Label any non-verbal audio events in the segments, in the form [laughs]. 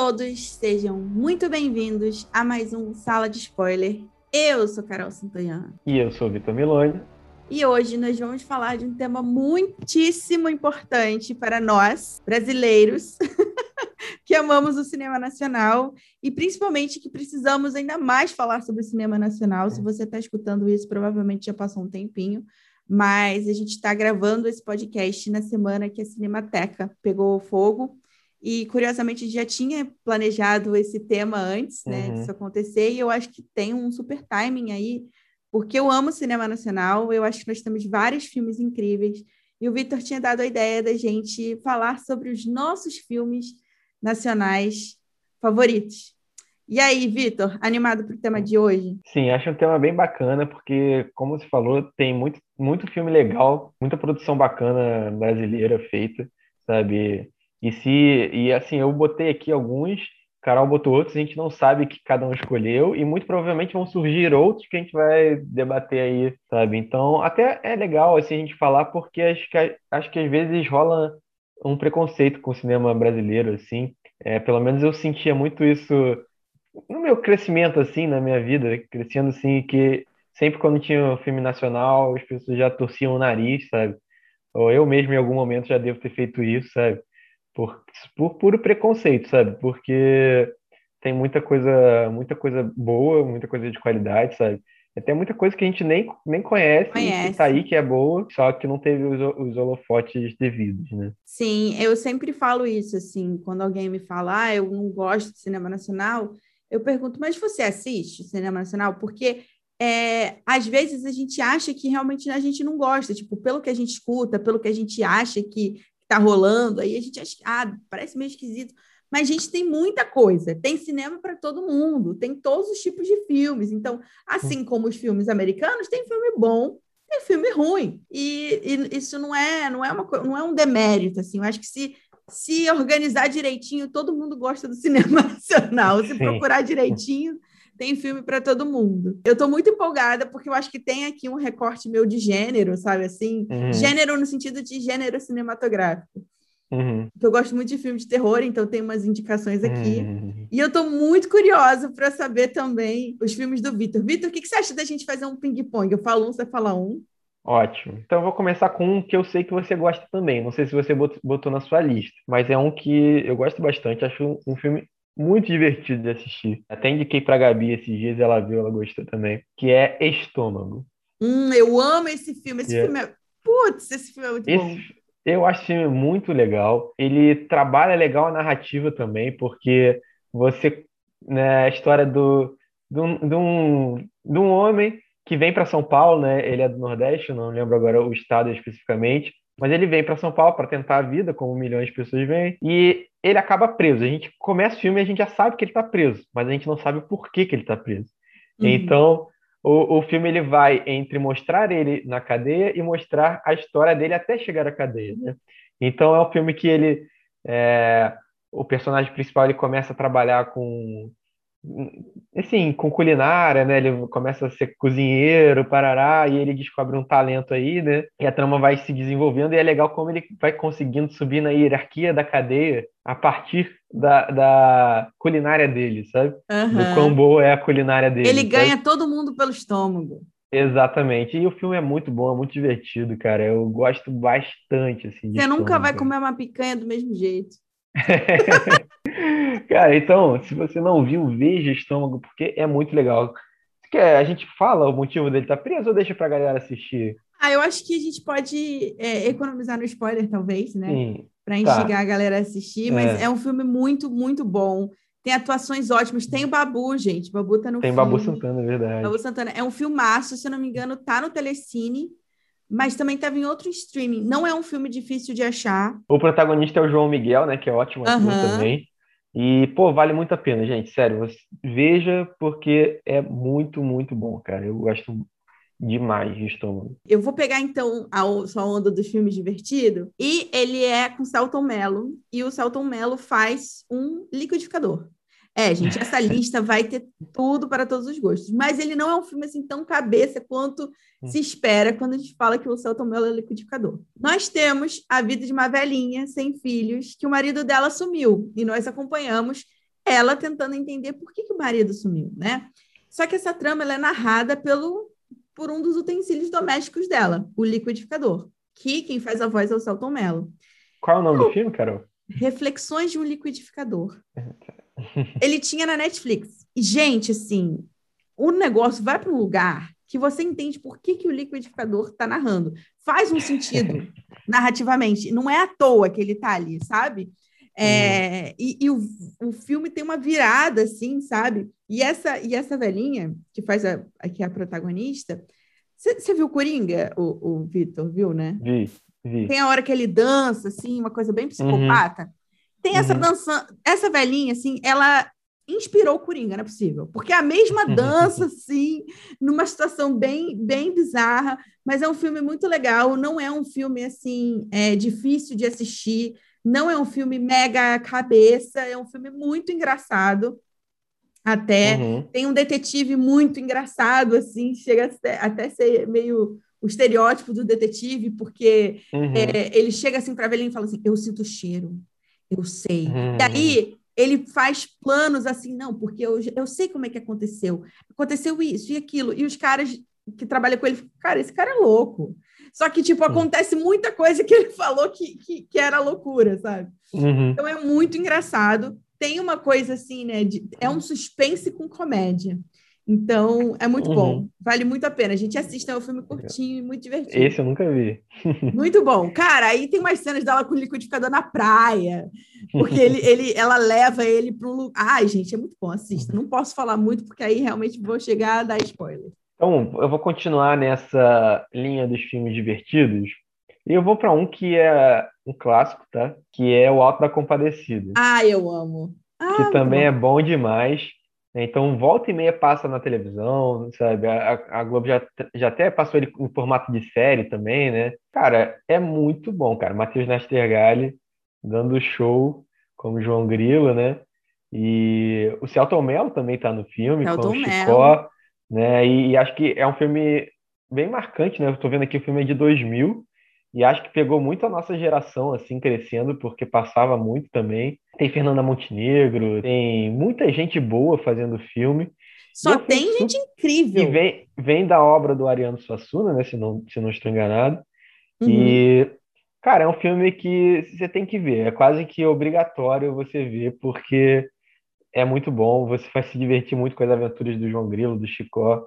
todos, sejam muito bem-vindos a mais um Sala de Spoiler. Eu sou Carol Santanhan. E eu sou Vitor Milone. E hoje nós vamos falar de um tema muitíssimo importante para nós, brasileiros, [laughs] que amamos o cinema nacional e principalmente que precisamos ainda mais falar sobre o cinema nacional. Se você está escutando isso, provavelmente já passou um tempinho, mas a gente está gravando esse podcast na semana que a Cinemateca pegou fogo. E, curiosamente, já tinha planejado esse tema antes né, uhum. disso acontecer, e eu acho que tem um super timing aí porque eu amo cinema nacional, eu acho que nós temos vários filmes incríveis, e o Vitor tinha dado a ideia da gente falar sobre os nossos filmes nacionais favoritos. E aí, Vitor, animado para o tema de hoje? Sim, acho um tema bem bacana, porque, como você falou, tem muito, muito filme legal, muita produção bacana brasileira feita, sabe? E se e assim, eu botei aqui alguns Carol botou outros, a gente não sabe que cada um escolheu, e muito provavelmente vão surgir outros que a gente vai debater aí, sabe? Então, até é legal assim, a gente falar, porque acho que, acho que às vezes rola um preconceito com o cinema brasileiro, assim. É, pelo menos eu sentia muito isso no meu crescimento, assim, na minha vida, crescendo assim, que sempre quando tinha um filme nacional, as pessoas já torciam o nariz, sabe? Ou eu mesmo em algum momento já devo ter feito isso, sabe? Por, por puro preconceito, sabe? Porque tem muita coisa, muita coisa boa, muita coisa de qualidade, sabe? Até muita coisa que a gente nem, nem conhece, conhece. que tá aí que é boa, só que não teve os, os holofotes devidos, né? Sim, eu sempre falo isso, assim, quando alguém me fala, ah, eu não gosto de cinema nacional, eu pergunto, mas você assiste cinema nacional? Porque é, às vezes a gente acha que realmente a gente não gosta, tipo, pelo que a gente escuta, pelo que a gente acha que tá rolando, aí a gente acha, ah, parece meio esquisito. Mas, gente, tem muita coisa. Tem cinema para todo mundo, tem todos os tipos de filmes. Então, assim como os filmes americanos, tem filme bom, tem filme ruim. E, e isso não é, não é uma não é um demérito, assim. Eu acho que se se organizar direitinho, todo mundo gosta do cinema [laughs] nacional. Se procurar direitinho, tem filme para todo mundo. Eu estou muito empolgada porque eu acho que tem aqui um recorte meu de gênero, sabe assim? Uhum. Gênero no sentido de gênero cinematográfico. Uhum. Eu gosto muito de filme de terror, então tem umas indicações aqui. Uhum. E eu estou muito curiosa para saber também os filmes do Vitor. Vitor, o que, que você acha da gente fazer um ping-pong? Eu falo um, você fala um. Ótimo. Então eu vou começar com um que eu sei que você gosta também. Não sei se você botou na sua lista, mas é um que eu gosto bastante. Acho um filme muito divertido de assistir. Até indiquei pra Gabi esses dias, ela viu, ela gostou também. Que é Estômago. Hum, eu amo esse filme. Esse yeah. filme é. Putz, esse filme é muito esse... bom. Eu acho esse filme muito legal. Ele trabalha legal a narrativa também, porque você. Né, a história do, de, um, de, um, de um homem que vem para São Paulo, né? Ele é do Nordeste, não lembro agora o estado especificamente, mas ele vem para São Paulo para tentar a vida, como milhões de pessoas vêm, e ele acaba preso. A gente começa o filme e a gente já sabe que ele está preso, mas a gente não sabe o porquê que ele está preso. Uhum. Então, o, o filme ele vai entre mostrar ele na cadeia e mostrar a história dele até chegar à cadeia, né? Então, é um filme que ele... É, o personagem principal ele começa a trabalhar com assim, com culinária, né? Ele começa a ser cozinheiro, parará, e ele descobre um talento aí, né? E a trama vai se desenvolvendo, e é legal como ele vai conseguindo subir na hierarquia da cadeia a partir da, da culinária dele, sabe? Uhum. Do quão boa é a culinária dele. Ele ganha todo mundo pelo estômago. Exatamente. E o filme é muito bom, é muito divertido, cara. Eu gosto bastante, assim. Você nunca vai comer uma picanha do mesmo jeito. [laughs] Cara, então, se você não viu, veja Estômago, porque é muito legal. Quer, a gente fala o motivo dele estar tá preso ou deixa pra galera assistir? Ah, eu acho que a gente pode é, economizar no spoiler, talvez, né? Sim. Pra tá. instigar tá. a galera a assistir, mas é. é. um filme muito, muito bom. Tem atuações ótimas. Tem o Babu, gente. Babu tá no Tem filme. Babu Santana, é verdade. Babu Santana. É um filmaço, se eu não me engano, tá no Telecine mas também estava em outro streaming. Não é um filme difícil de achar. O protagonista é o João Miguel, né? Que é ótimo uhum. também. E, pô, vale muito a pena, gente. Sério, veja, porque é muito, muito bom, cara. Eu gosto demais de estômago. Eu vou pegar, então, a sua onda dos filmes divertido. E ele é com Celton Mello. E o Celton Mello faz um liquidificador. É, gente, essa lista vai ter tudo para todos os gostos. Mas ele não é um filme assim tão cabeça quanto se espera quando a gente fala que o Celton Mello é liquidificador. Nós temos a vida de uma velhinha sem filhos que o marido dela sumiu e nós acompanhamos ela tentando entender por que, que o marido sumiu, né? Só que essa trama é narrada pelo, por um dos utensílios domésticos dela, o liquidificador, que quem faz a voz é o Celton Mello. Qual é o nome do filme, Carol? Reflexões de um liquidificador. Ele tinha na Netflix. E, gente, assim, o negócio vai para um lugar que você entende por que, que o liquidificador está narrando. Faz um sentido [laughs] narrativamente. Não é à toa que ele está ali, sabe? É, e, e o, o filme tem uma virada, assim, sabe? E essa, e essa velhinha, que faz a, que é a protagonista, você viu Coringa, o, o Vitor, viu, né? Vi, vi. Tem a hora que ele dança, assim, uma coisa bem psicopata. Uhum. Tem essa uhum. dança, essa velhinha, assim, ela inspirou o Coringa, não é possível. Porque é a mesma [laughs] dança, assim, numa situação bem, bem bizarra, mas é um filme muito legal, não é um filme, assim, é, difícil de assistir, não é um filme mega cabeça, é um filme muito engraçado. Até uhum. tem um detetive muito engraçado, assim, chega até, até ser meio o estereótipo do detetive, porque uhum. é, ele chega assim para a velhinha e fala assim: Eu sinto cheiro, eu sei. E aí ele faz planos assim, não, porque eu, eu sei como é que aconteceu. Aconteceu isso e aquilo. E os caras que trabalham com ele, cara, esse cara é louco. Só que, tipo, acontece muita coisa que ele [laughs] falou que, que, que era loucura, sabe? Uhum. Então é muito engraçado. Tem uma coisa assim, né? De, é um suspense com comédia. Então, é muito uhum. bom. Vale muito a pena. A gente assiste, é um filme curtinho e muito divertido. Esse eu nunca vi. muito bom. Cara, aí tem umas cenas dela com o liquidificador na praia. Porque ele, ele, ela leva ele para um lugar. Ai, gente, é muito bom. Assista. Não posso falar muito, porque aí realmente vou chegar a dar spoiler. Então, eu vou continuar nessa linha dos filmes divertidos. E eu vou para um que é um clássico, tá? Que é O Alto da Compadecida. Ah, eu amo. Ah, que também é bom demais. Então, volta e meia passa na televisão, sabe? A, a, Globo já, já até passou ele em formato de série também, né? Cara, é muito bom, cara. Matheus Nastergalli dando show como João Grilo, né? E o Celton Mello também tá no filme, Celton com o Chicó né? E, e, acho que é um filme bem marcante, né? Eu tô vendo aqui o filme é de 2000 e acho que pegou muito a nossa geração assim crescendo porque passava muito também. Tem Fernanda Montenegro, tem muita gente boa fazendo filme. Só tem super... gente incrível. E vem, vem da obra do Ariano Suassuna, né? Se não, se não estou enganado. Uhum. E, cara, é um filme que você tem que ver. É quase que obrigatório você ver, porque é muito bom, você vai se divertir muito com as aventuras do João Grilo, do Chicó.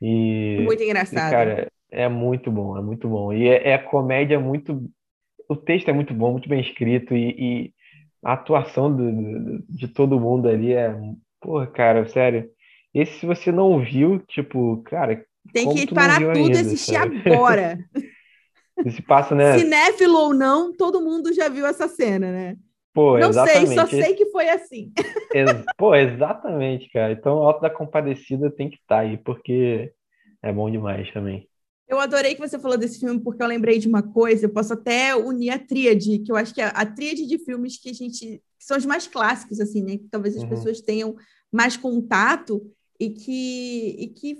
E, muito engraçado. E, cara, é muito bom, é muito bom. E é, é comédia muito. O texto é muito bom, muito bem escrito, e, e a atuação do, do, de todo mundo ali é. Porra, cara, sério. Esse, se você não viu, tipo, cara. Tem que parar tudo e assistir sabe? agora. [laughs] Se passa, né? Cinéfilo ou não, todo mundo já viu essa cena, né? Pô, não exatamente. sei, só sei que foi assim. [laughs] Pô, exatamente, cara. Então, o Alto da Compadecida tem que estar tá aí, porque é bom demais também. Eu adorei que você falou desse filme, porque eu lembrei de uma coisa, eu posso até unir a tríade, que eu acho que é a tríade de filmes que a gente. que são os mais clássicos, assim, né? Que talvez as uhum. pessoas tenham mais contato e que, e que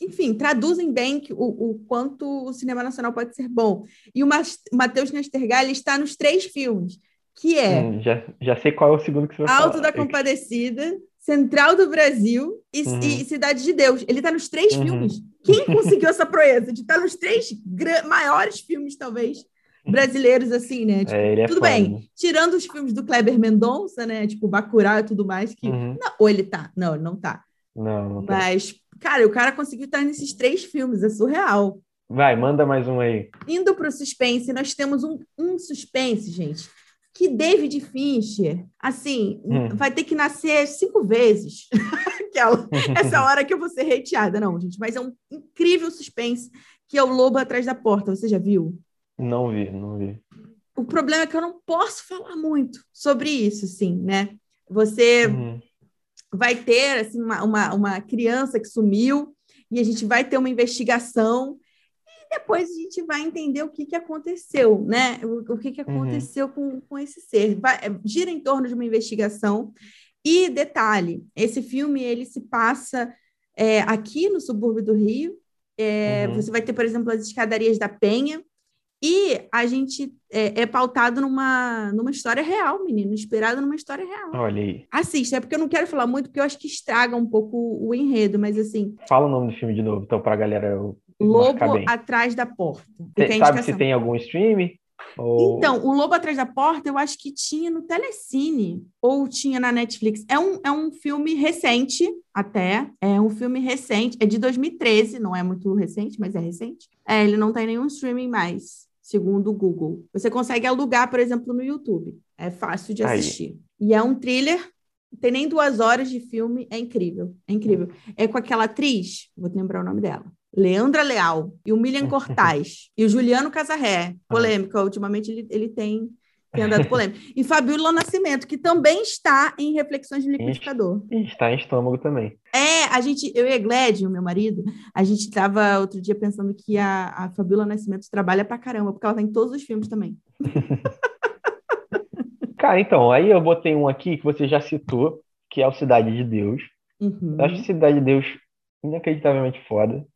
enfim, traduzem bem o, o, quanto o cinema nacional pode ser bom. E o Matheus Nastergalli está nos três filmes que é. Hum, já, já sei qual é o segundo que você vai Alto falar. da Compadecida, Central do Brasil e, uhum. e Cidade de Deus. Ele está nos três uhum. filmes. Quem conseguiu essa proeza de estar nos três maiores filmes, talvez, brasileiros, assim, né? Tipo, é, é tudo foda. bem, tirando os filmes do Kleber Mendonça, né? Tipo, Bacurau e tudo mais, que... Uhum. Não, ou ele tá. Não, ele não tá. Não, não tá. Mas, cara, o cara conseguiu estar nesses três filmes, é surreal. Vai, manda mais um aí. Indo para o suspense, nós temos um, um suspense, gente, que David Fincher, assim, hum. vai ter que nascer cinco vezes. [laughs] Aquela, [laughs] essa hora que eu vou ser hateada. Não, gente, mas é um incrível suspense que é o Lobo Atrás da Porta. Você já viu? Não vi, não vi. O problema é que eu não posso falar muito sobre isso, sim, né? Você uhum. vai ter, assim, uma, uma, uma criança que sumiu e a gente vai ter uma investigação depois a gente vai entender o que, que aconteceu, né? O, o que, que uhum. aconteceu uhum. com, com esse ser. Vai, gira em torno de uma investigação. E detalhe, esse filme ele se passa é, aqui no subúrbio do Rio. É, uhum. Você vai ter, por exemplo, as escadarias da Penha. E a gente é, é, pautado numa, numa história real, menino, inspirado numa história real. Olha aí. Assista, é porque eu não quero falar muito, porque eu acho que estraga um pouco o enredo, mas assim. Fala o nome do filme de novo, então, pra galera. Lobo Atrás da Porta. sabe se tem algum stream? Ou... Então, o Lobo Atrás da Porta, eu acho que tinha no Telecine ou tinha na Netflix. É um, é um filme recente, até. É um filme recente. É de 2013, não é muito recente, mas é recente. É, ele não tem nenhum streaming mais, segundo o Google. Você consegue alugar, por exemplo, no YouTube. É fácil de assistir. Aí. E é um thriller tem nem duas horas de filme, é incrível, é incrível. É com aquela atriz, vou lembrar o nome dela, Leandra Leal, e o Milian [laughs] Cortaz, e o Juliano Casarré, polêmica, ultimamente ele, ele tem, tem andado polêmico. E Fabíola Nascimento, que também está em Reflexões de Liquidificador. Está em estômago também. É, a gente, eu e a Gled, o meu marido, a gente estava outro dia pensando que a, a Fabíola Nascimento trabalha pra caramba, porque ela está em todos os filmes também. [laughs] Cara, então, aí eu botei um aqui que você já citou, que é o Cidade de Deus. Uhum. Eu acho Cidade de Deus inacreditavelmente foda.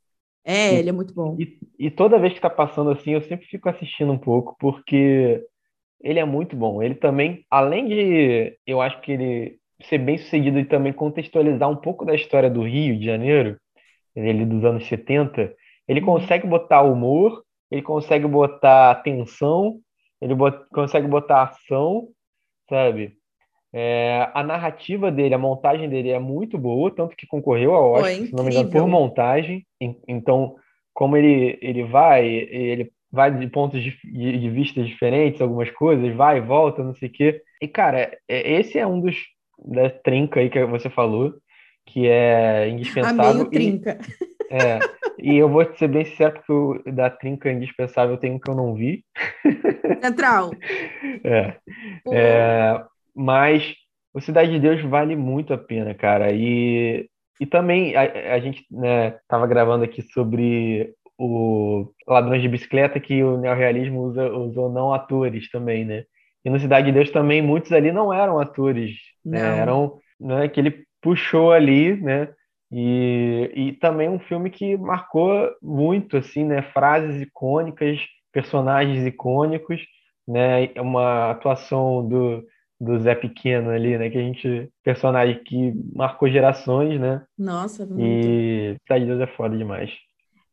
É, e, ele é muito bom. E, e, toda vez que tá passando assim, eu sempre fico assistindo um pouco, porque ele é muito bom. Ele também, além de, eu acho que ele ser bem sucedido e também contextualizar um pouco da história do Rio de Janeiro, ele dos anos 70, ele uhum. consegue botar humor, ele consegue botar tensão, ele bot, consegue botar ação, sabe? É, a narrativa dele, a montagem dele é muito boa, tanto que concorreu ao Oscar, se não me engano, por montagem. Então, como ele, ele vai, ele vai de pontos de, de vista diferentes, algumas coisas, vai e volta, não sei o quê. E, cara, é, esse é um dos da trinca aí que você falou, que é indispensável. A trinca. E, é, e eu vou ser bem sincero, porque o da trinca indispensável tem um que eu não vi. Central. [laughs] É. é. Mas o Cidade de Deus vale muito a pena, cara. E, e também a, a gente né, tava gravando aqui sobre o Ladrões de Bicicleta, que o neorrealismo usa, usou não atores também, né? E no Cidade de Deus também muitos ali não eram atores, né? eram né, que ele puxou ali, né? E, e também um filme que marcou muito, assim, né? Frases icônicas, personagens icônicos, né? Uma atuação do, do Zé Pequeno ali, né? Que a gente. Personagem que marcou gerações, né? Nossa, muito. E Cidade de Deus é foda demais.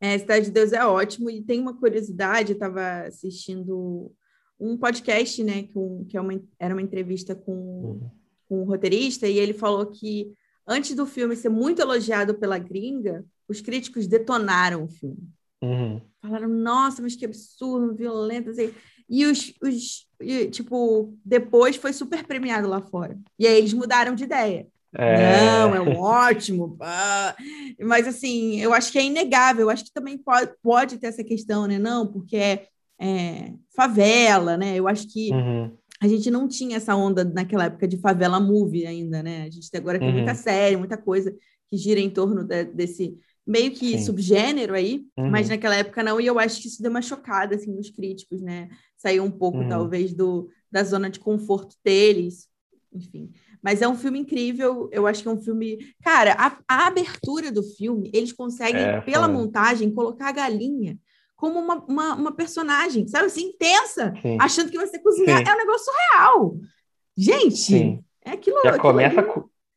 É, Cidade de Deus é ótimo. E tem uma curiosidade, eu estava assistindo um podcast, né? Que, um, que é uma, era uma entrevista com, uhum. com um roteirista, e ele falou que antes do filme ser muito elogiado pela gringa, os críticos detonaram o filme. Uhum. Falaram, nossa, mas que absurdo, violento. Assim. E os, os e, tipo, depois foi super premiado lá fora. E aí eles mudaram de ideia. É... Não, é um ótimo. Ah. Mas assim, eu acho que é inegável, eu acho que também pode, pode ter essa questão, né? Não, porque é, é favela, né? Eu acho que uhum a gente não tinha essa onda naquela época de favela movie ainda, né? A gente agora tem uhum. muita série, muita coisa que gira em torno de, desse meio que Sim. subgênero aí, uhum. mas naquela época não, e eu acho que isso deu uma chocada assim nos críticos, né? Saiu um pouco uhum. talvez do da zona de conforto deles, enfim. Mas é um filme incrível, eu acho que é um filme. Cara, a, a abertura do filme, eles conseguem, é, pela montagem, colocar a galinha como uma, uma, uma personagem, sabe assim, intensa, Sim. achando que você cozinhar. Sim. É um negócio real. Gente, Sim. é aquilo. Já começa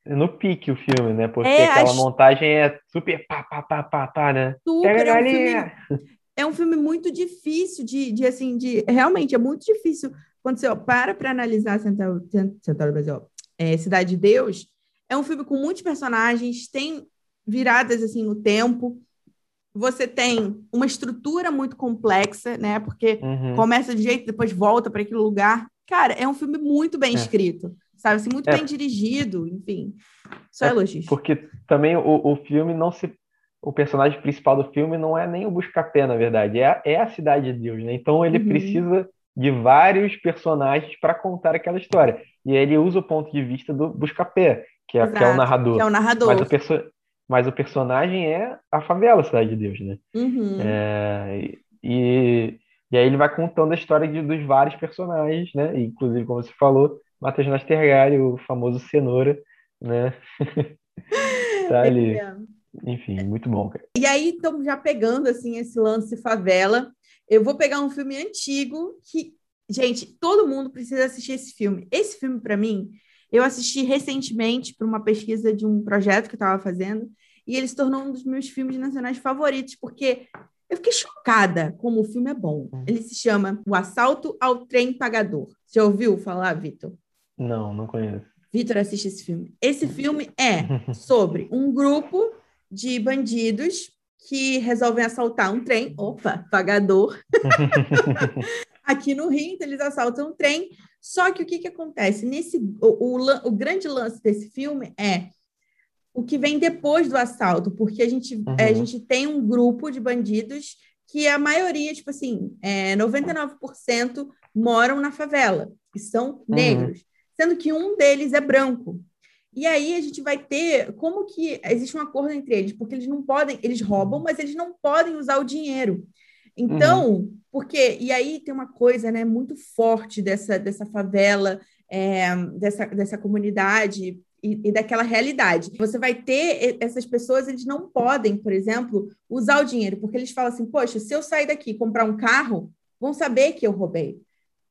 no pique o filme, né? Porque é, aquela montagem é super pá, pá, pá, pá, pá, né? Super, é um, filme, é um filme muito difícil de, de, assim, de... Realmente, é muito difícil. Quando você ó, para para analisar Central, Central Brasil, é, Cidade de Deus, é um filme com muitos personagens, tem viradas, assim, no tempo, você tem uma estrutura muito complexa, né? Porque uhum. começa de jeito, depois volta para aquele lugar. Cara, é um filme muito bem é. escrito, sabe? Assim, muito é. bem dirigido, enfim. Só é elogios. Porque também o, o filme não se. O personagem principal do filme não é nem o Buscapé, na verdade, é, é a Cidade de Deus, né? Então ele uhum. precisa de vários personagens para contar aquela história. E ele usa o ponto de vista do Buscapé, que é, que é o narrador. Que é o narrador. Mas o, perso mas o personagem é a favela Cidade de Deus, né? Uhum. É, e, e aí ele vai contando a história de, dos vários personagens, né? E, inclusive, como você falou, Matheus Nastergalli, o famoso Cenoura, né? [laughs] tá [laughs] ali. É. Enfim, muito bom, cara. E aí, então, já pegando, assim, esse lance favela, Eu vou pegar um filme antigo que, gente, todo mundo precisa assistir esse filme. Esse filme, para mim, eu assisti recentemente para uma pesquisa de um projeto que eu estava fazendo, e ele se tornou um dos meus filmes nacionais favoritos, porque eu fiquei chocada como o filme é bom. Uhum. Ele se chama O Assalto ao Trem Pagador. Já ouviu falar, Vitor? Não, não conheço. Vitor, assiste esse filme. Esse [laughs] filme é sobre um grupo de bandidos que resolvem assaltar um trem. Opa, pagador. [laughs] Aqui no Rio, então eles assaltam um trem. Só que o que, que acontece? Nesse, o, o, o grande lance desse filme é o que vem depois do assalto, porque a gente, uhum. é, a gente tem um grupo de bandidos que a maioria, tipo assim, é, 99% moram na favela, que são uhum. negros, uhum. sendo que um deles é branco. E aí a gente vai ter como que existe um acordo entre eles, porque eles não podem, eles roubam, mas eles não podem usar o dinheiro. Então, uhum. porque e aí tem uma coisa, né, muito forte dessa dessa favela, é, dessa dessa comunidade e, e, daquela realidade. Você vai ter essas pessoas, eles não podem, por exemplo, usar o dinheiro, porque eles falam assim: poxa, se eu sair daqui e comprar um carro, vão saber que eu roubei.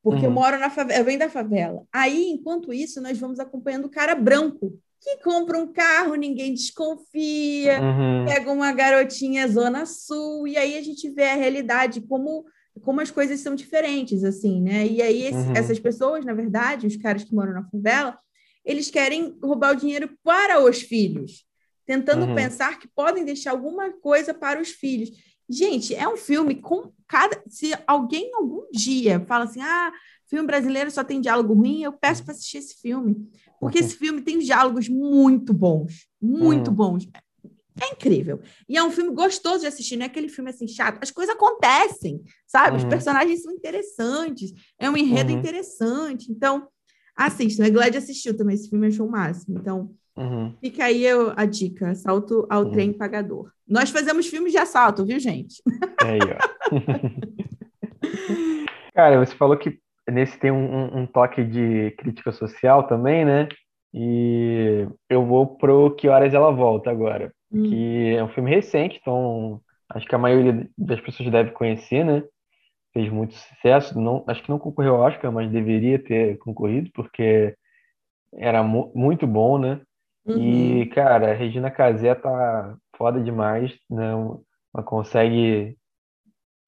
Porque uhum. eu moro na favela, eu venho da favela. Aí, enquanto isso, nós vamos acompanhando o cara branco que compra um carro, ninguém desconfia, uhum. pega uma garotinha zona sul, e aí a gente vê a realidade, como, como as coisas são diferentes, assim, né? E aí esse, uhum. essas pessoas, na verdade, os caras que moram na favela, eles querem roubar o dinheiro para os filhos, tentando uhum. pensar que podem deixar alguma coisa para os filhos. Gente, é um filme com cada. Se alguém algum dia fala assim, ah, filme brasileiro só tem diálogo ruim, eu peço para assistir esse filme. Porque uhum. esse filme tem diálogos muito bons, muito uhum. bons. É incrível. E é um filme gostoso de assistir, não é aquele filme assim chato. As coisas acontecem, sabe? Uhum. Os personagens são interessantes, é um enredo uhum. interessante. Então, Assistam. A Glad assistiu também esse filme, achou o máximo. Então, uhum. fica aí a dica: assalto ao uhum. trem pagador. Nós fazemos filmes de assalto, viu, gente? É aí, ó. [laughs] Cara, você falou que nesse tem um, um, toque de crítica social também, né? E eu vou pro Que Horas Ela Volta agora, hum. que é um filme recente, então acho que a maioria das pessoas deve conhecer, né? fez muito sucesso. Não, acho que não concorreu ao Oscar, mas deveria ter concorrido, porque era mu muito bom, né? Uhum. E, cara, a Regina Casé tá foda demais, né? Ela consegue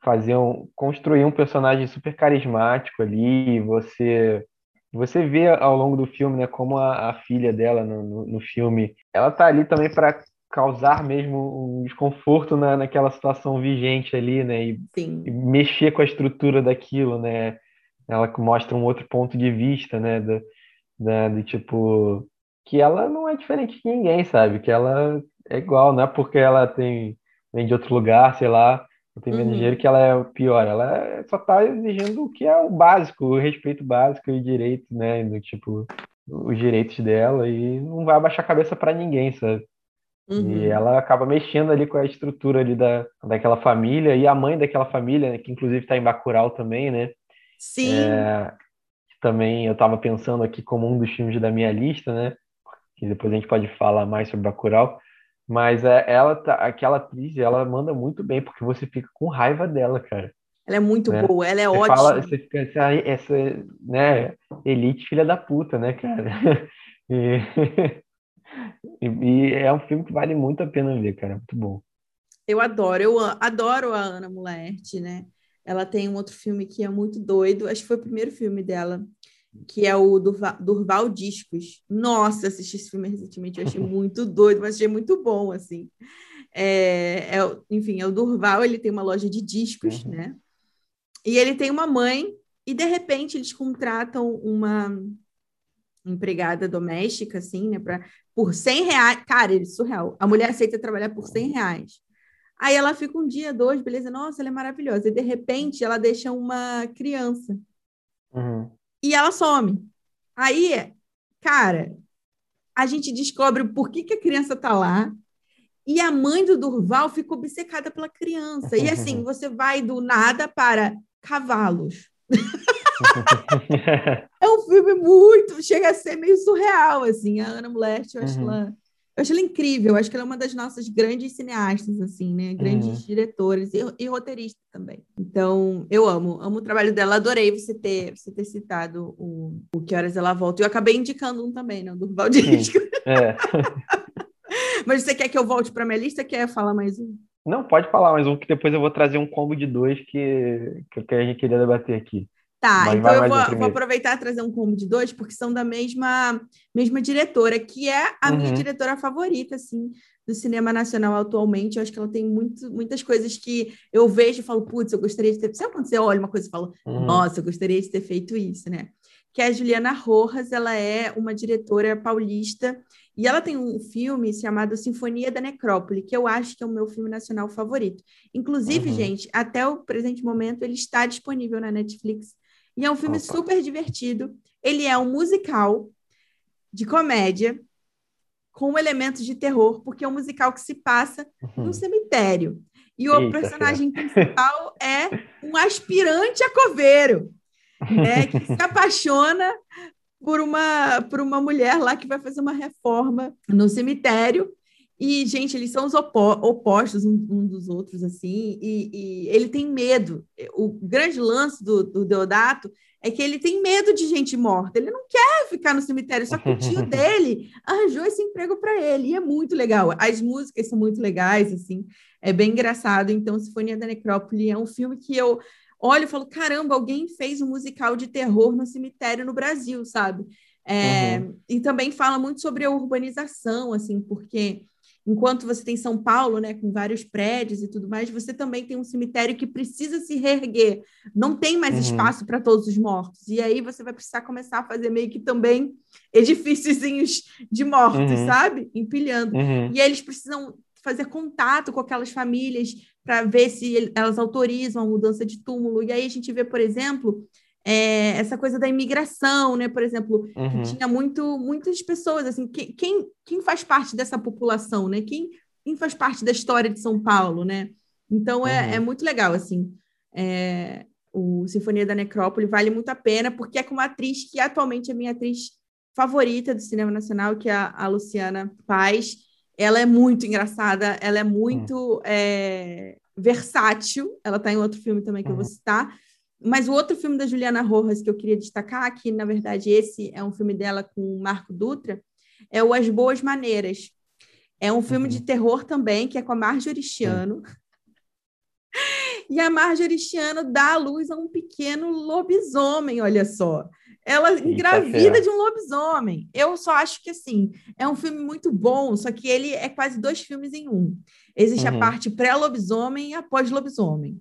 fazer um, construir um personagem super carismático ali, você você vê ao longo do filme, né, como a, a filha dela no, no, no, filme, ela tá ali também para causar mesmo um desconforto na, naquela situação vigente ali, né? E, e, mexer com a estrutura daquilo, né? Ela mostra um outro ponto de vista, né? Do, da, do tipo que ela não é diferente de ninguém, sabe? Que ela é igual, não é porque ela tem vem de outro lugar, sei lá, não tem menos uhum. dinheiro que ela é pior. Ela só está exigindo o que é o básico, o respeito básico e direito, né? Do tipo os direitos dela e não vai abaixar a cabeça para ninguém, sabe? Uhum. E ela acaba mexendo ali com a estrutura ali da, daquela família e a mãe daquela família, né, que inclusive está em Bacurau também, né? Sim. É, também eu estava pensando aqui como um dos filmes da minha lista, né? Que depois a gente pode falar mais sobre Bacurau. Mas é, ela tá, aquela atriz, ela manda muito bem, porque você fica com raiva dela, cara. Ela é muito né? boa, ela é você ótima. Fala, você fica essa, essa, né, elite filha da puta, né, cara? [laughs] [laughs] E... E, é um filme que vale muito a pena ver, cara. Muito bom. Eu adoro, eu adoro a Ana Mulert, né? Ela tem um outro filme que é muito doido, acho que foi o primeiro filme dela, que é o Durval, Durval Discos. Nossa, assisti esse filme recentemente, eu achei [laughs] muito doido, mas achei muito bom, assim. É, é, enfim, é o Durval, ele tem uma loja de discos, uhum. né? E ele tem uma mãe, e de repente eles contratam uma empregada doméstica, assim, né? Pra, por 100 reais. Cara, ele é surreal. A mulher aceita trabalhar por 100 reais. Aí ela fica um dia, dois, beleza? Nossa, ela é maravilhosa. E de repente ela deixa uma criança. Uhum. E ela some. Aí, cara, a gente descobre por que, que a criança tá lá. E a mãe do Durval fica obcecada pela criança. E assim, [laughs] você vai do nada para cavalos. [laughs] é um filme muito, chega a ser meio surreal, assim. A Ana Mulher, acho uhum. Eu acho ela incrível, eu acho que ela é uma das nossas grandes cineastas, assim, né? Grandes uhum. diretoras e, e roteiristas também. Então, eu amo, amo o trabalho dela. Adorei você ter, você ter citado o, o Que Horas Ela Volta. Eu acabei indicando um também, né? Do Valdisco. É. [laughs] Mas você quer que eu volte para minha lista? Quer falar mais um? Não, pode falar mais um, que depois eu vou trazer um combo de dois que, que a gente queria debater aqui. Tá, Mas então eu vou, vou, aproveitar e trazer um combo de dois, porque são da mesma, mesma diretora, que é a uhum. minha diretora favorita, assim, do cinema nacional atualmente. Eu acho que ela tem muito, muitas coisas que eu vejo e falo, putz, eu gostaria de ter. Sabe quando você olha uma coisa e fala, uhum. nossa, eu gostaria de ter feito isso, né? Que é a Juliana Rojas, ela é uma diretora paulista e ela tem um filme chamado Sinfonia da Necrópole, que eu acho que é o meu filme nacional favorito. Inclusive, uhum. gente, até o presente momento ele está disponível na Netflix e é um filme Opa. super divertido. Ele é um musical de comédia com elementos de terror, porque é um musical que se passa uhum. num cemitério. E o Eita, personagem principal é um aspirante a coveiro, né, que se apaixona por uma, por uma mulher lá que vai fazer uma reforma no cemitério e, gente, eles são os opostos um, dos outros, assim, e, e, ele tem medo. O grande lance do, do, Deodato é que ele tem medo de gente morta. Ele não quer ficar no cemitério, só que o tio [laughs] dele arranjou esse emprego para ele. E é muito legal. As músicas são muito legais, assim, é bem engraçado. Então, Sinfonia da Necrópole é um filme que eu olho e falo: caramba, alguém fez um musical de terror no cemitério no Brasil, sabe? É, uhum. E também fala muito sobre a urbanização, assim, porque enquanto você tem São Paulo, né, com vários prédios e tudo mais, você também tem um cemitério que precisa se reerguer. Não tem mais uhum. espaço para todos os mortos. E aí você vai precisar começar a fazer meio que também [laughs] edifíciozinhos de mortos, uhum. sabe? Empilhando. Uhum. E aí eles precisam fazer contato com aquelas famílias para ver se elas autorizam a mudança de túmulo. E aí a gente vê, por exemplo, é, essa coisa da imigração, né? Por exemplo, uhum. tinha muito, muitas pessoas, assim, quem, quem, quem faz parte dessa população, né? Quem, quem faz parte da história de São Paulo, né? Então, é, uhum. é muito legal, assim. É, o Sinfonia da Necrópole vale muito a pena, porque é com uma atriz que atualmente é minha atriz favorita do cinema nacional, que é a, a Luciana Paz. Ela é muito engraçada, ela é muito uhum. versátil. Ela está em outro filme também que eu vou uhum. citar mas o outro filme da Juliana Rojas que eu queria destacar, que na verdade esse é um filme dela com o Marco Dutra, é o As Boas Maneiras. É um filme uhum. de terror também, que é com a Marjorie Chiano. [laughs] E a Marjorie Chiano dá à luz a um pequeno lobisomem, olha só. Ela engravida de um lobisomem. Eu só acho que, assim, é um filme muito bom, só que ele é quase dois filmes em um. Existe uhum. a parte pré-lobisomem e após lobisomem.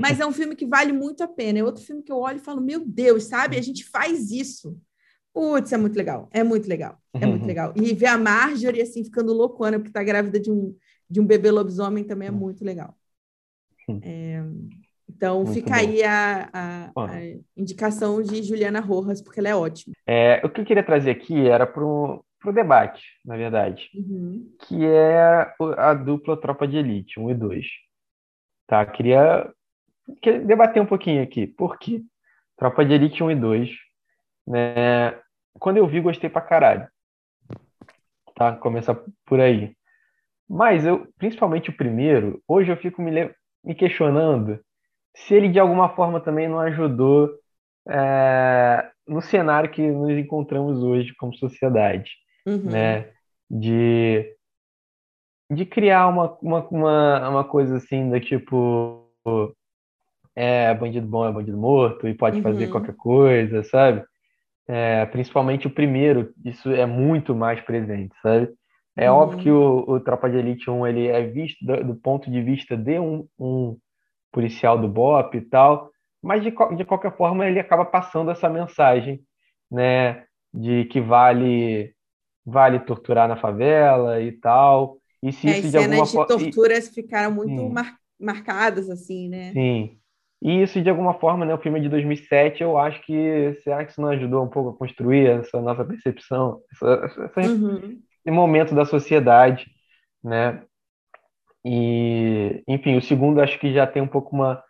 Mas é um filme que vale muito a pena. É outro filme que eu olho e falo, meu Deus, sabe? A gente faz isso. Putz, é muito legal. É muito legal. É muito legal. E ver a Marjorie, assim, ficando loucona, porque tá grávida de um, de um bebê lobisomem também é muito legal. É, então, muito fica bom. aí a, a, a, indicação de Juliana Rojas, porque ela é ótima. É, o que eu queria trazer aqui era para o debate, na verdade, uhum. que é a dupla Tropa de Elite, 1 e 2. Tá, queria debater um pouquinho aqui. Por quê? Tropa de Elite 1 e 2. Né? Quando eu vi, gostei pra caralho. Tá? Começar por aí. Mas eu, principalmente o primeiro, hoje eu fico me, me questionando se ele de alguma forma também não ajudou é, no cenário que nos encontramos hoje como sociedade, uhum. né? De, de criar uma, uma, uma, uma coisa assim do tipo é bandido bom é bandido morto e pode uhum. fazer qualquer coisa, sabe? É, principalmente o primeiro, isso é muito mais presente, sabe? É uhum. óbvio que o, o, Tropa de Elite 1 ele é visto do, do ponto de vista de um, um, policial do BOP e tal, mas de, de qualquer forma ele acaba passando essa mensagem, né, de que vale vale torturar na favela e tal. E se é, isso de alguma forma. As cenas de torturas ficaram muito mar... marcadas, assim, né? Sim. E isso, de alguma forma, né, o filme é de 2007, eu acho que será que isso não ajudou um pouco a construir essa nossa percepção, essa, essa, uhum. esse momento da sociedade, né? E, enfim, o segundo acho que já tem um pouco uma,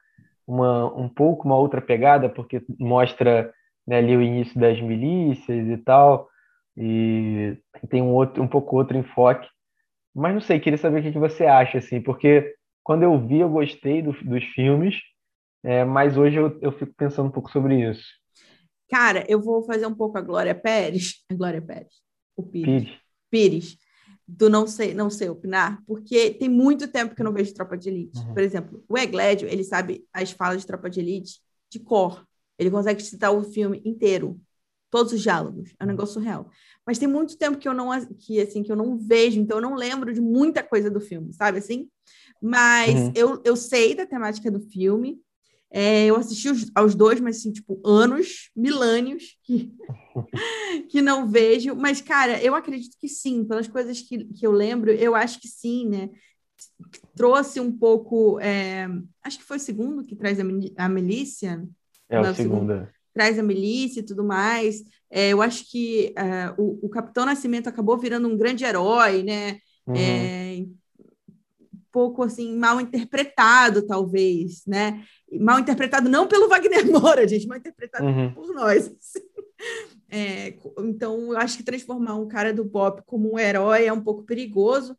uma um pouco uma outra pegada, porque mostra né, ali o início das milícias e tal, e tem um outro um pouco outro enfoque, Mas não sei, queria saber o que você acha, assim, porque quando eu vi, eu gostei do, dos filmes, é, mas hoje eu, eu fico pensando um pouco sobre isso. Cara, eu vou fazer um pouco a Glória Pérez. [laughs] A Glória Pérez. O Pires. Pires. Pires. Do não sei, não sei opinar, porque tem muito tempo que eu não vejo Tropa de Elite. Uhum. Por exemplo, o Eglédio, ele sabe as falas de Tropa de Elite de cor. Ele consegue citar o filme inteiro, todos os diálogos. É um negócio surreal. Mas tem muito tempo que eu não que assim que eu não vejo, então eu não lembro de muita coisa do filme, sabe assim? Mas Uhum. eu, eu sei da temática do filme. É, eu assisti os- aos dois, mas assim, tipo, anos, milênios que, [laughs] que não vejo. Mas, cara, eu acredito que sim, pelas coisas que, que eu lembro, eu acho que sim, né? Trouxe um pouco. é, acho que foi o segundo que traz a, a Melícia, É o Não, segundo. traz a milícia e tudo mais. É, eu acho que é, o, o Capitão Nascimento acabou virando um grande herói, né? Uhum. Pouco assim mal interpretado talvez, né? Mal interpretado não pelo Wagner [laughs] Moura, gente, mal interpretado Uhum. por nós. assim. É, então, eu acho que transformar um cara do pop como um herói é um pouco perigoso.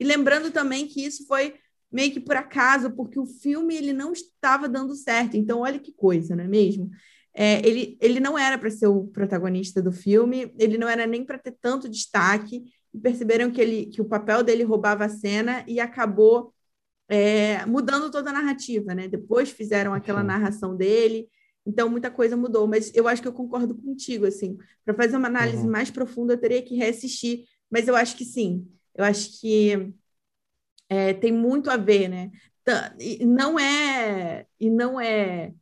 E lembrando também que isso foi meio que por acaso, porque o filme ele não estava dando certo. Então, olha que coisa, não é mesmo? É, ele, ele não era para ser o protagonista do filme, ele não era nem para ter tanto destaque. Perceberam que, ele, que o papel dele roubava a cena e acabou é, mudando toda a narrativa, né? Depois fizeram aquela Sim. narração dele, então muita coisa mudou. Mas eu acho que eu concordo contigo, assim. Para fazer uma análise Uhum. mais profunda, eu teria que reassistir. Mas eu acho que sim. Eu acho que é, tem muito a ver, né? E não é e não é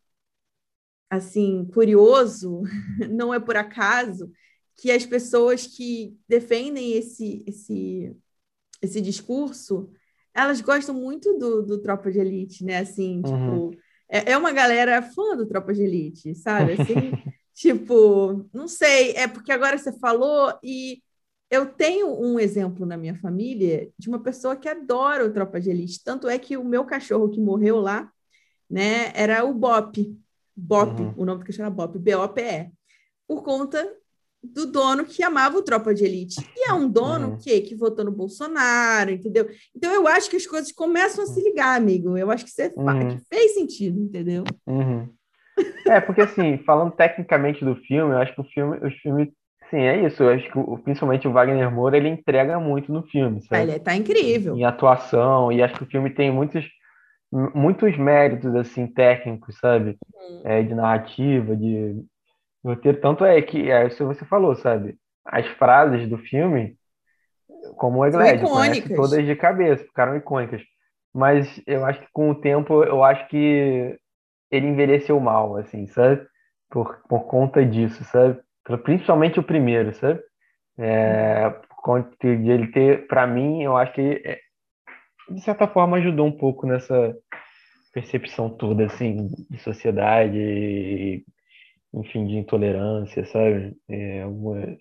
assim curioso, [laughs] não é por acaso que as pessoas que defendem esse esse esse discurso, elas gostam muito do, do Tropa de Elite, né? Assim, Uhum. tipo, é, é uma galera fã do Tropa de Elite, sabe? [laughs] Assim, tipo, não sei, é porque agora você falou e eu tenho um exemplo na minha família de uma pessoa que adora o Tropa de Elite. Tanto é que o meu cachorro que morreu lá, né, era o Bop. Bop, Uhum. o nome do cachorro era Bop, B-O-P-E. Por conta do dono que amava o Tropa de Elite. E é um dono Uhum. que, que votou no Bolsonaro, entendeu? Então eu acho que as coisas começam a se ligar, amigo. Eu acho que, você Uhum. que fez sentido, entendeu? Uhum. É, porque assim, falando tecnicamente do filme, eu acho que o filme, os filmes, sim, é isso. Eu acho que principalmente o Wagner Moura, ele entrega muito no filme, sabe? Ele tá incrível. Em atuação, e acho que o filme tem muitos, muitos méritos, assim, técnicos, sabe? Hum. É, de narrativa, de roteiro. Tanto é que, é isso que você falou, sabe? As frases do filme, como conhece icônicas. todas de cabeça, ficaram icônicas. Mas eu acho que com o tempo, eu acho que ele envelheceu mal, assim, sabe? Por, por conta disso, sabe? Principalmente o primeiro, sabe? É, por conta de ele ter, para mim, eu acho que é, de certa forma ajudou um pouco nessa percepção toda, assim, de sociedade, e, enfim, de intolerância, sabe? É, algumas,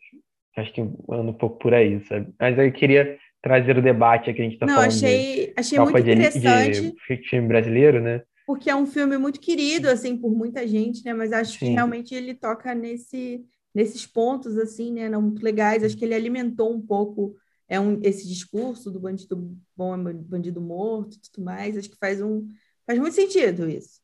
acho que anda um pouco por aí, sabe? Mas aí eu queria trazer o debate aqui, a gente tá Não, falando de achei, achei Tropa muito de Elite- interessante. de filme brasileiro, né? porque é um filme muito querido assim por muita gente, né? Mas acho que Sim. realmente ele toca nesse, nesses pontos assim, né? Não muito legais. Acho que ele alimentou um pouco é um, esse discurso do bandido bom é bandido morto, e tudo mais. Acho que faz um faz muito sentido isso.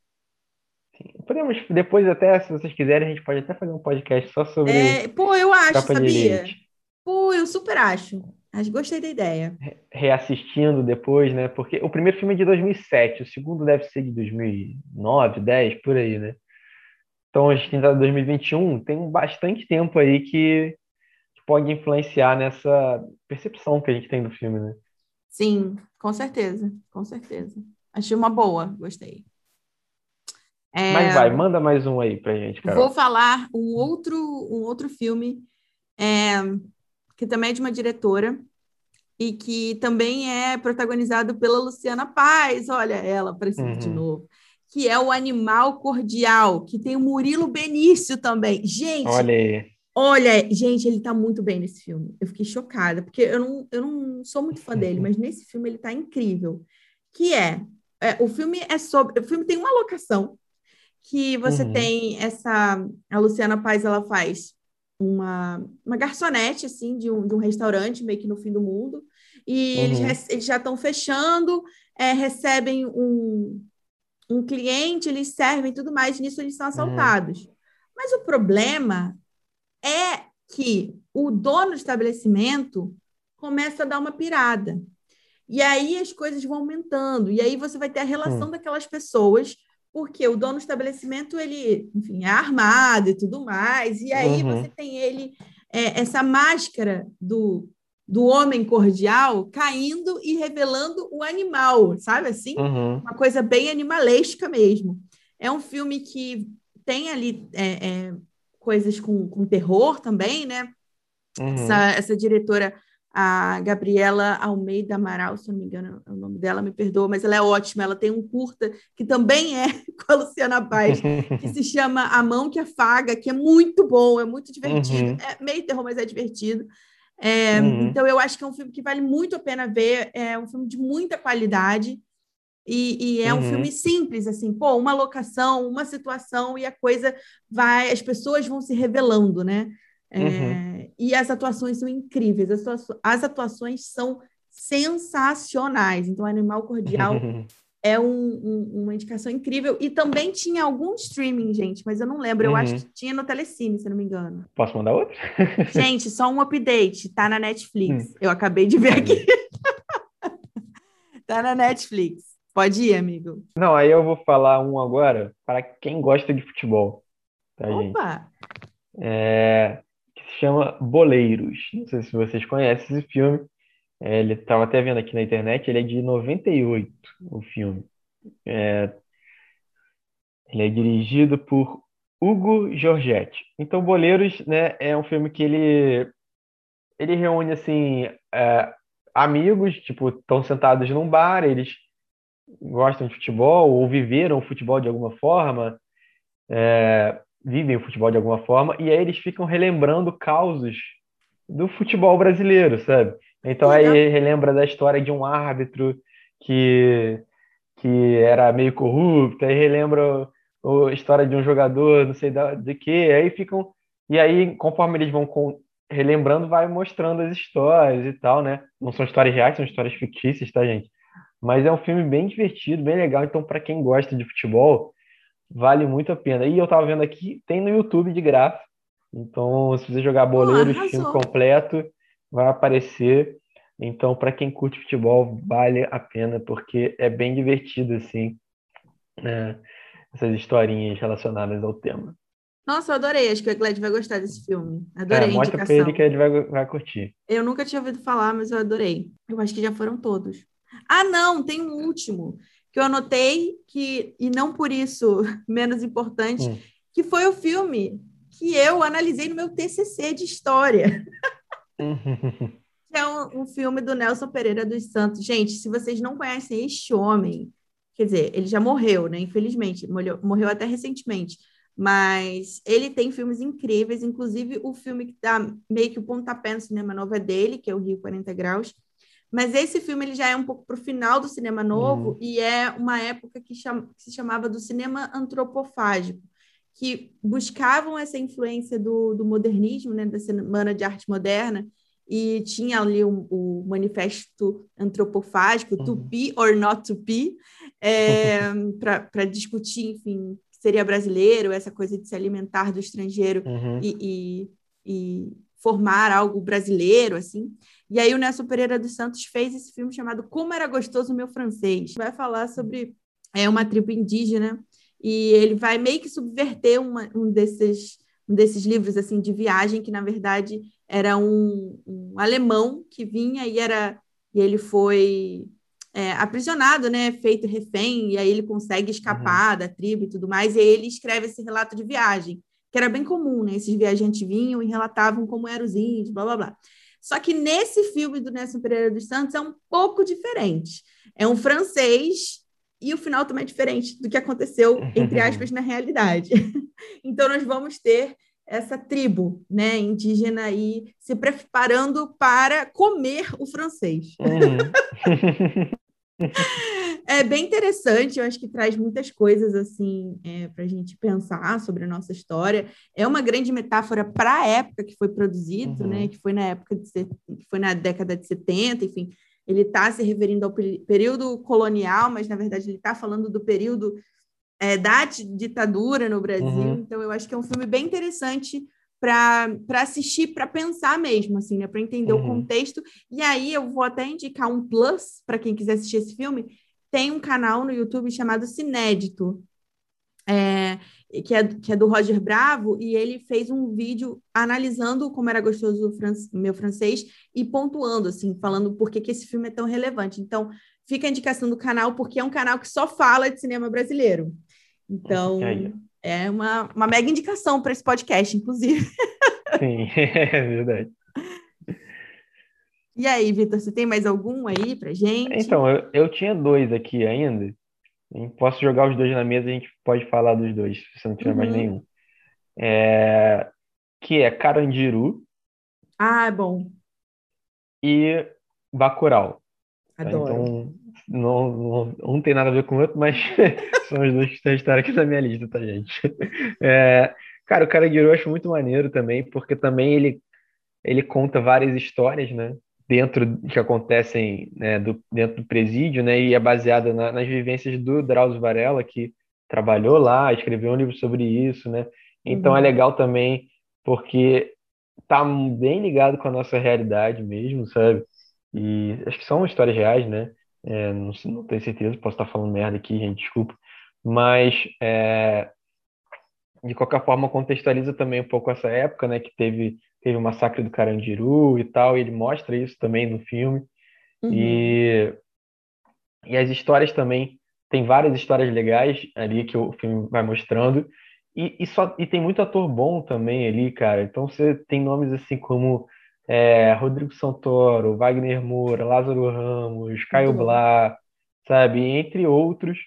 Podemos, depois até, se vocês quiserem, a gente pode até fazer um podcast só sobre É, pô, eu acho, sabia? Pô, eu super acho. Mas gostei da ideia. Reassistindo depois, né? Porque o primeiro filme é de 2007, o segundo deve ser de 2009, 10, por aí, né? Então a gente está em 2021, tem bastante tempo aí que, que pode influenciar nessa percepção que a gente tem do filme, né? Sim, com certeza, com certeza. Achei uma boa, gostei. É, Mas vai, manda mais um aí pra gente, Carol. Vou falar um outro, um outro filme é, que também é de uma diretora e que também é protagonizado pela Luciana Paz, olha ela aparecendo de Uhum. novo, que é o Animal Cordial, que tem o Murilo Benício também. Gente, Olha aí. Olha, gente, ele tá muito bem nesse filme. Eu fiquei chocada, porque eu não, eu não sou muito fã dele, [laughs] mas nesse filme ele tá incrível. Que é, é, o filme é sobre. O filme tem uma locação que você Uhum. tem essa. A Luciana Paz ela faz uma, uma garçonete assim de um, de um restaurante meio que no fim do mundo. e uhum. eles, eles, já estão fechando, é, recebem um, um cliente, eles servem tudo mais, nisso eles são uhum. assaltados. Uhum. Mas o problema é que o dono do estabelecimento começa a dar uma pirada. E aí as coisas vão aumentando. E aí você vai ter a relação hum. daquelas pessoas, porque o dono do estabelecimento, ele, enfim, é armado e tudo mais. E aí uhum. você tem ele, é, essa máscara do, do homem cordial caindo e revelando o animal, sabe assim? Uhum. Uma coisa bem animalesca mesmo. É um filme que tem ali é, é, coisas com, com terror também, né? Uhum. Essa, essa diretora a Gabriela Almeida Amaral, se não me engano é o nome dela, me perdoa, mas ela é ótima. Ela tem um curta que também é [laughs] com a Luciana Paz, que se [laughs] chama A Mão que Afaga, que é muito bom, é muito divertido. Uhum. É meio terror, mas é divertido. É, uhum. Então, eu acho que é um filme que vale muito a pena ver. É um filme de muita qualidade. E, e é uhum. um filme simples, assim, pô, uma locação, uma situação, e a coisa vai, as pessoas vão se revelando, né? É, uhum. E as atuações são incríveis, as, as atuações são sensacionais. Então, Animal Cordial [laughs] é um, um, uma indicação incrível. E também tinha algum streaming, gente, mas eu não lembro. Eu acho uhum. que tinha no Telecine, se não me engano. Posso mandar outro? [laughs] gente, só um update. Tá na Netflix. Hum. Eu acabei de ver aqui. [laughs] tá na Netflix. Pode ir, amigo. Não, aí eu vou falar um agora para quem gosta de futebol. Tá, Opa! Gente? É, se chama Boleiros. Não sei se vocês conhecem esse filme. É, ele estava até vendo aqui na internet, ele é de 98, o filme. É, ele é dirigido por Hugo Giorgetti. Então, Boleiros, né, é um filme que ele ele reúne assim é, amigos, tipo, estão sentados num bar, eles gostam de futebol ou viveram futebol de alguma forma. É, vivem o futebol de alguma forma, e aí eles ficam relembrando causos do futebol brasileiro, sabe? Então aí relembra da história de um árbitro que, que era meio corrupto, aí relembra a história de um jogador, não sei de que, aí ficam. E aí, conforme eles vão com, relembrando, vai mostrando as histórias e tal, né? Não são histórias reais, são histórias fictícias, tá, gente? Mas é um filme bem divertido, bem legal. Então, para quem gosta de futebol, Vale muito a pena. E eu tava vendo aqui, tem no YouTube de graça. Então, se você jogar Boleiros, oh, filme completo, vai aparecer. Então, para quem curte futebol, vale a pena, porque é bem divertido, assim, né? essas historinhas relacionadas ao tema. Nossa, eu adorei. Acho que a Gled vai gostar desse filme. Adorei é, mostra para ele que ele vai, vai curtir. Eu nunca tinha ouvido falar, mas eu adorei. Eu acho que já foram todos. Ah, não, tem um último que eu anotei que e não por isso [laughs] menos importante, hum. que foi o filme que eu analisei no meu TCC de história. [laughs] é um, um, filme do Nelson Pereira dos Santos. Gente, se vocês não conhecem este homem, quer dizer, ele já morreu, né? Infelizmente, morreu, morreu até recentemente. Mas ele tem filmes incríveis, inclusive o filme que dá meio que o pontapé no cinema novo é dele, que é o Rio 40 Graus. Mas esse filme ele já é um pouco para o final do cinema novo uhum. e é uma época que, que, se chamava do cinema antropofágico, que buscavam essa influência do, do modernismo, né, da Semana de Arte Moderna, e tinha ali o, o manifesto antropofágico, uhum. to be or not to be, [laughs] é, para discutir, enfim, seria brasileiro, essa coisa de se alimentar do estrangeiro uhum. e, e, e formar algo brasileiro, assim. E aí o Nelson Pereira dos Santos fez esse filme chamado Como Era Gostoso o Meu Francês. Vai falar sobre é, uma tribo indígena e ele vai meio que subverter uma, um, desses, um desses livros assim de viagem, que na verdade era um, um alemão que vinha e era e ele foi é, aprisionado, né, feito refém, e aí ele consegue escapar uhum. da tribo e tudo mais, e aí ele escreve esse relato de viagem, que era bem comum, né, esses viajantes vinham e relatavam como eram os índios, blá, blá, blá. Só que nesse filme do Nelson Pereira dos Santos é um pouco diferente. É um francês e o final também é diferente do que aconteceu, entre [laughs] aspas, na realidade. [laughs] então, nós vamos ter essa tribo né, indígena aí se preparando para comer o francês. Uhum. [laughs] é bem interessante, eu acho que traz muitas coisas assim é, para a gente pensar sobre a nossa história. É uma grande metáfora para a época que foi produzido, né, uhum. né? Que foi na época de, que foi na década de 70, enfim. ele está se referindo ao período colonial, mas na verdade ele está falando do período é, da ditadura no Brasil. Uhum. Então eu acho que é um filme bem interessante para assistir, para pensar mesmo, assim, né? Para entender uhum. o contexto. E aí eu vou até indicar um plus para quem quiser assistir esse filme. Tem um canal no YouTube chamado Cinédito. É, que é, que é do Roger Bravo, e ele fez um vídeo analisando como era gostoso o meu francês e pontuando, assim, falando por que, que esse filme é tão relevante. Então, fica a indicação do canal, porque é um canal que só fala de cinema brasileiro. Então, é uma, uma mega indicação para esse podcast, inclusive. Sim, [laughs] é verdade. E aí, Vitor, você tem mais algum aí para gente? Então, eu, eu tinha dois aqui ainda, Posso jogar os dois na mesa e a gente pode falar dos dois, se não tiver uhum. mais nenhum. É... Que é Carandiru. Ah, é bom. E Bacurau. Adoro. Então, não, não, não tem nada a ver com o outro, mas [laughs] são os dois que estão aqui na minha lista, tá, gente? [laughs] É... Cara, o Carandiru eu acho muito maneiro também, porque também ele, ele conta várias histórias, né? Dentro que acontecem né, do, dentro do presídio, né, e é baseada na, nas vivências do Drauzio Varela, que trabalhou lá, escreveu um livro sobre isso, né? Então é uhum. é legal também porque tá bem ligado com a nossa realidade mesmo, sabe? E acho que são histórias reais, né? É, não, não tenho certeza, posso estar falando merda aqui, gente, desculpa. Mas, é, de qualquer forma, contextualiza também um pouco essa época, né? Que teve teve o massacre do Carandiru e tal, e ele mostra isso também no filme. Uhum. E, e as histórias também, tem várias histórias legais ali que o filme vai mostrando. E, e, só, e tem muito ator bom também ali, cara. Então você tem nomes assim como é, Rodrigo Santoro, Wagner Moura, Lázaro Ramos, Caio Blá, sabe? Entre outros.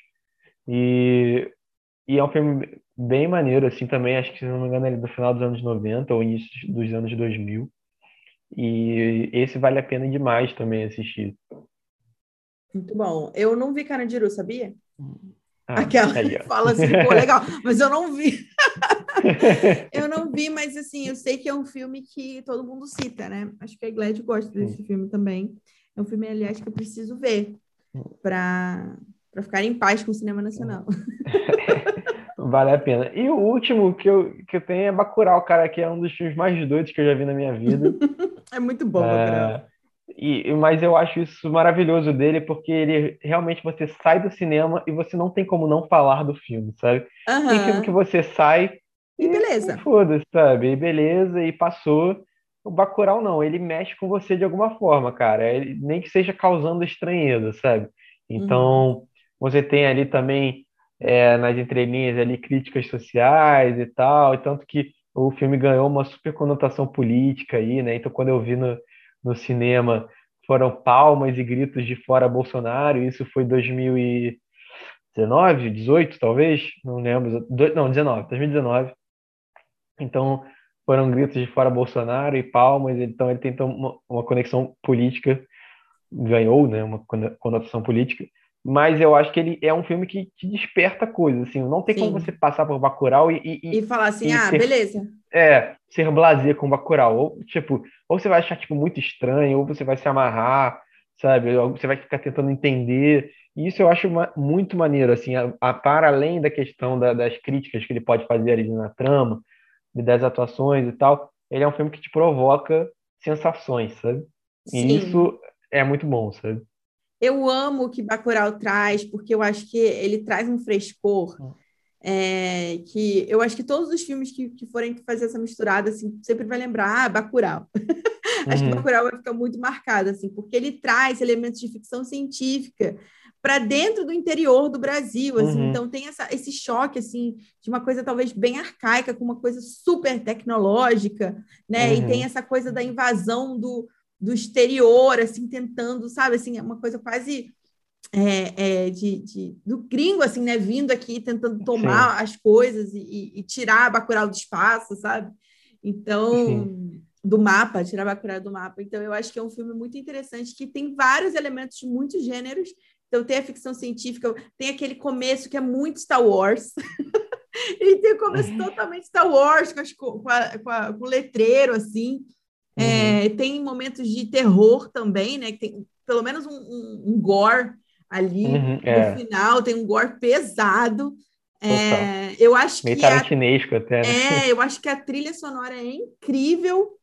E, e é um filme bem maneiro, assim, também, acho que, se não me engano, ele é do final dos anos 90 ou início dos anos 2000. E esse vale a pena demais também assistir. Muito bom. Eu não vi Carandiru, sabia? Ah, Aquela aí, fala assim, pô, [laughs] legal, mas eu não vi. [laughs] eu não vi, mas assim, eu sei que é um filme que todo mundo cita, né? Acho que a Glad gosta desse hum. filme também. É um filme, aliás, que eu preciso ver para ficar em paz com o cinema nacional. [laughs] Vale a pena. E o último que eu, que eu tenho é Bacurau, cara, que é um dos filmes mais doidos que eu já vi na minha vida. [laughs] é muito bom, é, e, mas eu acho isso maravilhoso dele, porque ele realmente você sai do cinema e você não tem como não falar do filme, sabe? Uhum. Tem filme que você sai e, e beleza. Foda-se, sabe? E beleza, e passou. O Bacurau não, ele mexe com você de alguma forma, cara. Ele, nem que seja causando estranheza, sabe? Então, uhum. você tem ali também é, nas entrelinhas ali críticas sociais e tal, e tanto que o filme ganhou uma super conotação política aí, né? Então quando eu vi no, no cinema foram palmas e gritos de fora Bolsonaro, isso foi 2019, 18 talvez, não lembro, não, 19, 2019. Então foram gritos de fora Bolsonaro e palmas, então ele tentou uma, uma conexão política, ganhou, né, uma conotação política mas eu acho que ele é um filme que te desperta coisas, assim, não tem Sim. como você passar por Bacurau e... E, e falar assim, ah, ser, beleza. É, ser blasé com Bacurau, ou, tipo, ou você vai achar, tipo, muito estranho, ou você vai se amarrar, sabe, ou você vai ficar tentando entender, e isso eu acho uma, muito maneiro, assim, a, a, para além da questão da, das críticas que ele pode fazer ali na trama, das atuações e tal, ele é um filme que te provoca sensações, sabe? Sim. E isso é muito bom, sabe? Eu amo o que Bacurau traz, porque eu acho que ele traz um frescor. Hum. É, que eu acho que todos os filmes que, que forem fazer essa misturada, assim, sempre vai lembrar, ah, Bacurau. [laughs] acho que uhum. Bacurau vai ficar muito marcado, assim, porque ele traz elementos de ficção científica para dentro do interior do Brasil, assim, uhum. então tem essa, esse choque, assim, de uma coisa talvez bem arcaica com uma coisa super tecnológica, né, uhum. e tem essa coisa da invasão do, do exterior, assim, tentando, sabe, assim, é uma coisa quase é, é, de, de, do gringo, assim, né, vindo aqui, tentando tomar Sim. as coisas e, e, tirar a Bacurau do espaço, sabe? Então, Sim. do mapa, tirar a Bacurau do mapa. Então, eu acho que é um filme muito interessante, que tem vários elementos de muitos gêneros. Então, tem a ficção científica, tem aquele começo que é muito Star Wars. Ele [laughs] tem o começo uhum. totalmente Star Wars, com, as, com, a, com, a, com o letreiro, assim. É, uhum. tem momentos de terror também, né? Tem, pelo menos um, um, um gore ali uhum, no é. final, tem um gore pesado. É, eu acho Meio que tarantinesco a, até. Né? É, eu acho que a trilha sonora é incrível.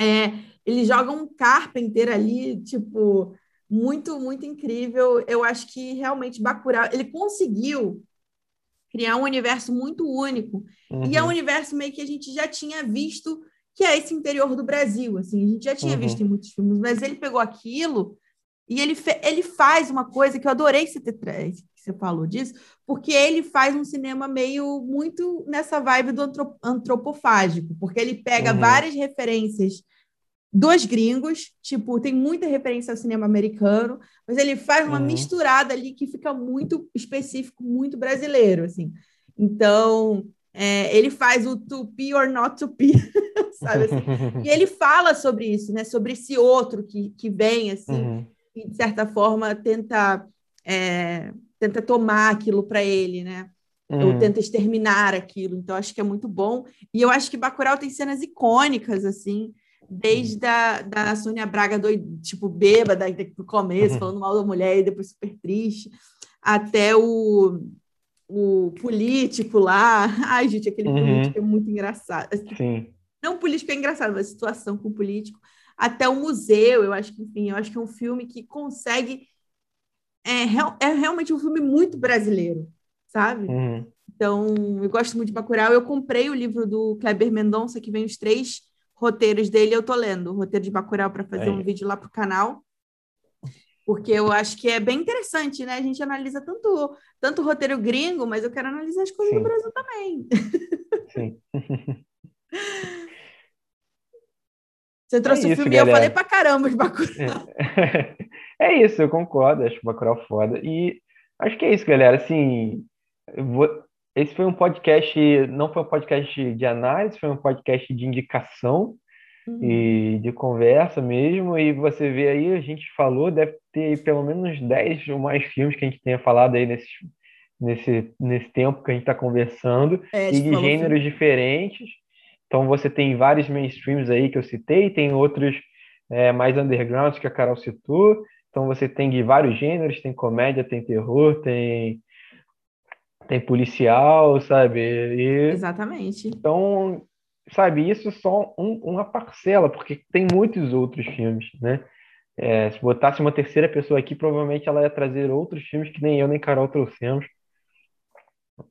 É, ele joga um Carpenter ali, tipo, muito, muito incrível. Eu acho que realmente Bacurau, ele conseguiu criar um universo muito único. Uhum. E é um uhum. universo meio que a gente já tinha visto, que é esse interior do Brasil, assim, a gente já tinha uhum. visto em muitos filmes, mas ele pegou aquilo e ele, ele faz uma coisa que eu adorei que você, ter, que você falou disso, porque ele faz um cinema meio muito nessa vibe do antropofágico, porque ele pega uhum. várias referências dos gringos, tipo, tem muita referência ao cinema americano, mas ele faz uma uhum. misturada ali que fica muito específico, muito brasileiro, assim. Então, é, ele faz o to be or not to be, [laughs] sabe assim? E ele [laughs] fala sobre isso, né? Sobre esse outro que, que vem, assim, uhum. e de certa forma tenta, é, tenta tomar aquilo para ele, né? Uhum. Ou tenta exterminar aquilo. Então, acho que é muito bom. E eu acho que Bacurau tem cenas icônicas, assim, desde a da Sônia Braga, doido, tipo, bêbada no começo, uhum. falando mal da mulher e depois super triste, até o, o político lá. [laughs] Ai, gente, aquele uhum. político é muito engraçado. Assim, Sim. Não político é engraçado, mas a situação com o político. Até o museu, eu acho que, enfim, eu acho que é um filme que consegue. É, é realmente um filme muito brasileiro, sabe? Uhum. Então, eu gosto muito de Bacurau. Eu comprei o livro do Kleber Mendonça, que vem os três roteiros dele eu tô lendo, o roteiro de Bacurau para fazer um vídeo lá pro canal. Porque eu acho que é bem interessante, né? A gente analisa tanto tanto roteiro gringo, mas eu quero analisar as coisas Sim. do Brasil também. Sim. [laughs] Você trouxe é o filme galera. eu falei pra caramba de Bacurau. É. [laughs] é isso, eu concordo, acho Bacurau foda. E acho que é isso, galera. Assim, vou, esse foi um podcast, não foi um podcast de análise, foi um podcast de indicação uhum. e de conversa mesmo. E você vê aí, a gente falou, deve ter pelo menos 10 ou mais filmes que a gente tenha falado aí nesse, nesse, nesse tempo que a gente está conversando, é, e de gêneros diferentes. Então você tem vários mainstreams aí que eu citei, tem outros é, mais undergrounds que a Carol citou. Então você tem de vários gêneros, tem comédia, tem terror, tem tem policial, sabe? E, Exatamente. Então, sabe, isso é só um, uma parcela, porque tem muitos outros filmes, né? É, se botasse uma terceira pessoa aqui, provavelmente ela ia trazer outros filmes que nem eu nem Carol trouxemos.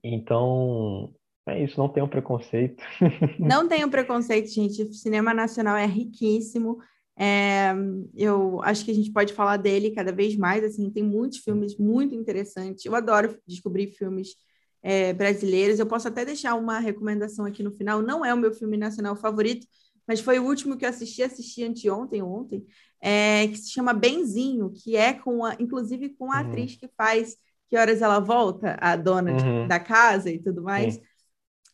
Então, é isso, não tenham preconceito. [laughs] Não tenham preconceito, gente. O cinema nacional é riquíssimo. É, eu acho que a gente pode falar dele cada vez mais. Assim, tem muitos filmes muito interessantes. Eu adoro descobrir filmes é, brasileiros. Eu posso até deixar uma recomendação aqui no final. Não é o meu filme nacional favorito, mas foi o último que eu assisti, assisti anteontem, ontem, é, que se chama Benzinho, que é com a, inclusive com a uhum. atriz que faz Que Horas Ela Volta, a dona uhum. de, da casa e tudo mais.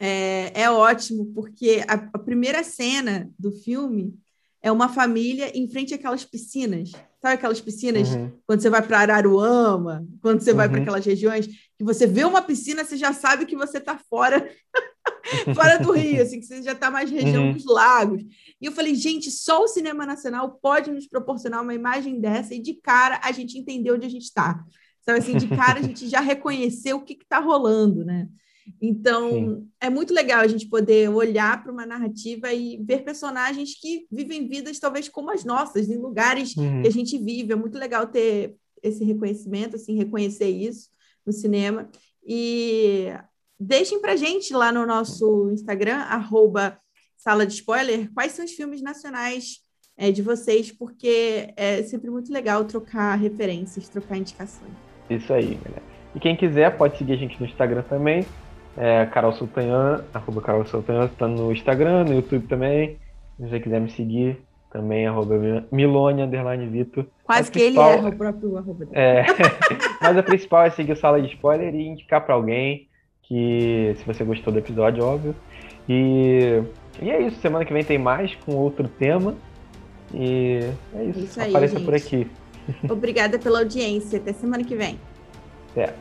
É, é, ótimo, porque a, a primeira cena do filme é uma família em frente àquelas piscinas. Sabe aquelas piscinas uhum. quando você vai para Araruama, quando você uhum. vai para aquelas regiões, que você vê uma piscina, você já sabe que você está fora [laughs] fora do Rio, assim, que você já está mais região uhum. dos lagos. E eu falei, gente, só o cinema nacional pode nos proporcionar uma imagem dessa, e de cara a gente entendeu onde a gente está. Sabe assim, de cara a gente já reconheceu o que está rolando, né? Então, Sim. é muito legal a gente poder olhar para uma narrativa e ver personagens que vivem vidas talvez como as nossas, em lugares uhum. que a gente vive. É muito legal ter esse reconhecimento, assim, reconhecer isso no cinema. E deixem para gente lá no nosso Instagram, arroba sala de spoiler, quais são os filmes nacionais é, de vocês, porque é sempre muito legal trocar referências, trocar indicações. Isso aí, galera. E quem quiser pode seguir a gente no Instagram também, é Carol Sultanhan, arroba Carol Sultanhan, tá no Instagram, no YouTube também. Se você quiser me seguir, também, arroba Milone, underline Vitor. Quase que ele é o próprio arroba. É, [laughs] mas a principal é seguir o Sala de Spoiler e indicar para alguém que, se você gostou do episódio, óbvio. E, e é isso, semana que vem tem mais com outro tema. E é isso, isso aí, apareça gente. por aqui. Obrigada pela audiência, até semana que vem. Até.